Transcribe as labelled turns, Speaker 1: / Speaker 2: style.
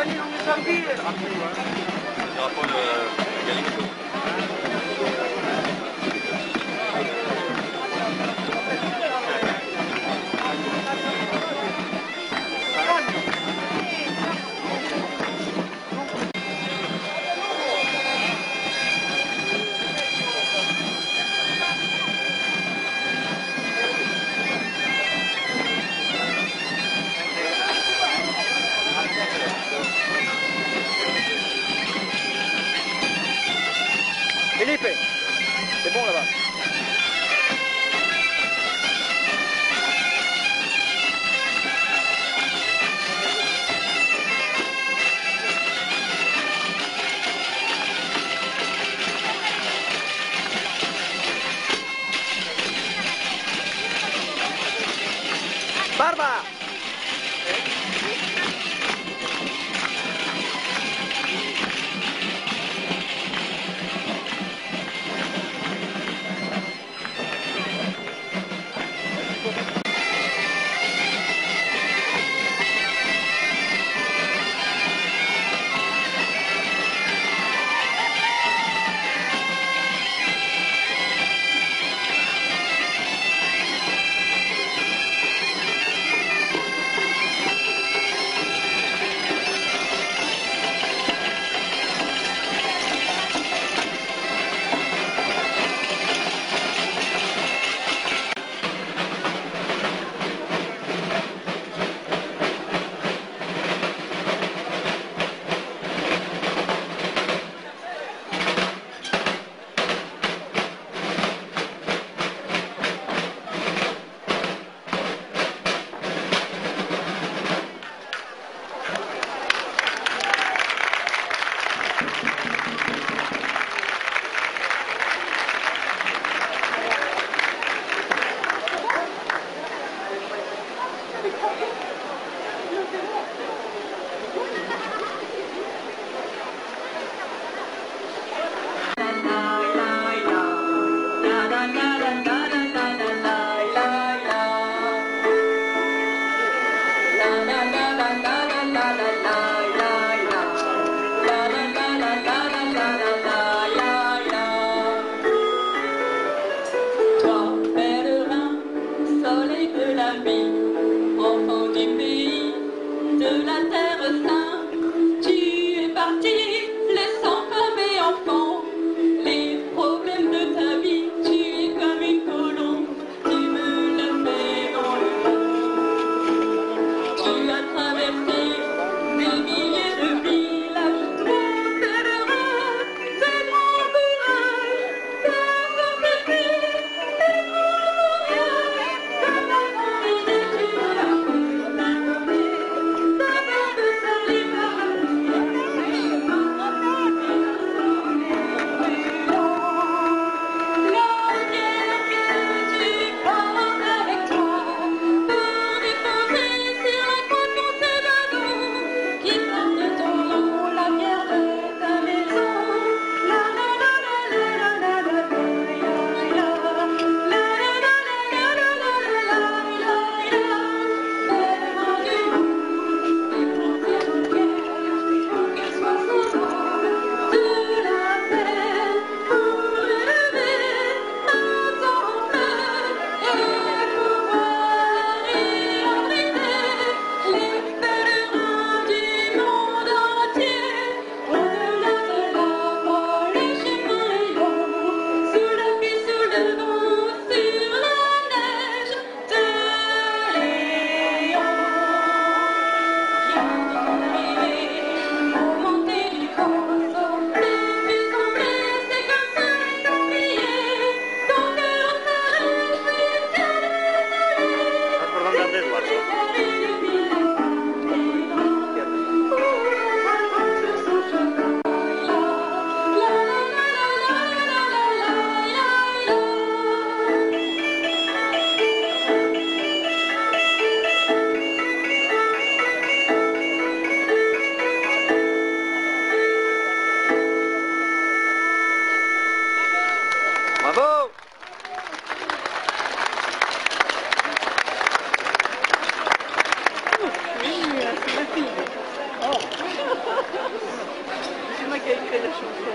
Speaker 1: Allez, on est samedi Le drapeau de
Speaker 2: Barba me. C'est moi qui ai écrit la chanson.